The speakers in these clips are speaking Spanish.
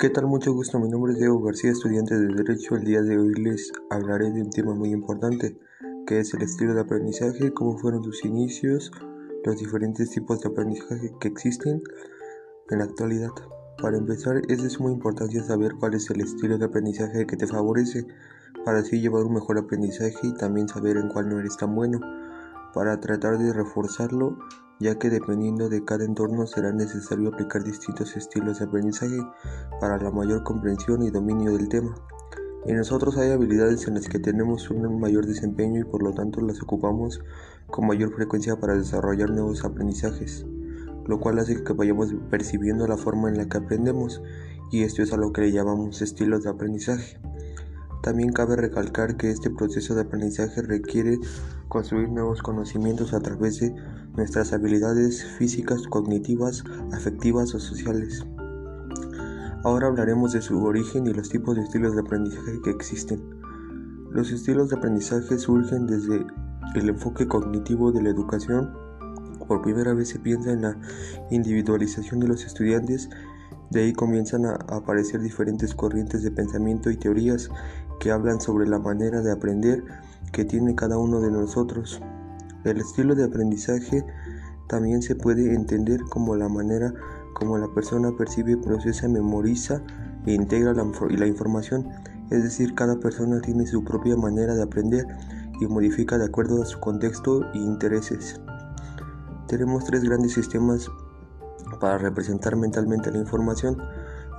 ¿Qué tal? Mucho gusto. Mi nombre es Diego García, estudiante de Derecho. El día de hoy les hablaré de un tema muy importante, que es el estilo de aprendizaje, cómo fueron sus inicios, los diferentes tipos de aprendizaje que existen en la actualidad. Para empezar, es de suma importancia saber cuál es el estilo de aprendizaje que te favorece, para así llevar un mejor aprendizaje y también saber en cuál no eres tan bueno, para tratar de reforzarlo ya que dependiendo de cada entorno será necesario aplicar distintos estilos de aprendizaje para la mayor comprensión y dominio del tema. En nosotros hay habilidades en las que tenemos un mayor desempeño y por lo tanto las ocupamos con mayor frecuencia para desarrollar nuevos aprendizajes, lo cual hace que vayamos percibiendo la forma en la que aprendemos y esto es a lo que le llamamos estilos de aprendizaje. También cabe recalcar que este proceso de aprendizaje requiere construir nuevos conocimientos a través de nuestras habilidades físicas, cognitivas, afectivas o sociales. Ahora hablaremos de su origen y los tipos de estilos de aprendizaje que existen. Los estilos de aprendizaje surgen desde el enfoque cognitivo de la educación. Por primera vez se piensa en la individualización de los estudiantes de ahí comienzan a aparecer diferentes corrientes de pensamiento y teorías que hablan sobre la manera de aprender que tiene cada uno de nosotros. El estilo de aprendizaje también se puede entender como la manera como la persona percibe, procesa, memoriza e integra la, información. Es decir, cada persona tiene su propia manera de aprender y modifica de acuerdo a su contexto e intereses. Tenemos tres grandes sistemas para representar mentalmente la información.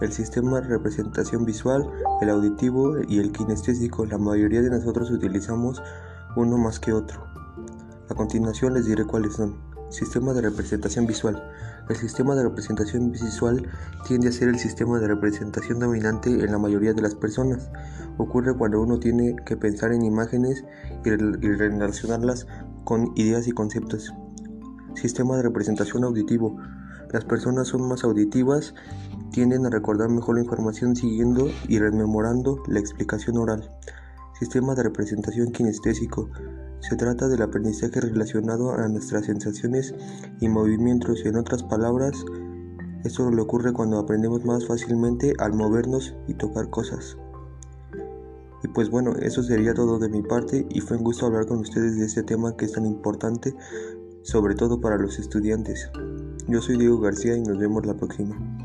El sistema de representación visual, el auditivo y el kinestésico. La mayoría de nosotros utilizamos uno más que otro. A continuación les diré cuáles son. Sistema de representación visual. El sistema de representación visual tiende a ser el sistema de representación dominante en la mayoría de las personas. Ocurre cuando uno tiene que pensar en imágenes y relacionarlas con ideas y conceptos. Sistema de representación auditivo. Las personas son más auditivas, tienden a recordar mejor la información siguiendo y rememorando la explicación oral. Sistema de representación kinestésico. Se trata del aprendizaje relacionado a nuestras sensaciones y movimientos. En otras palabras, esto le ocurre cuando aprendemos más fácilmente al movernos y tocar cosas. Y pues bueno, eso sería todo de mi parte y fue un gusto hablar con ustedes de este tema que es tan importante, sobre todo para los estudiantes. Yo soy Diego García y nos vemos la próxima.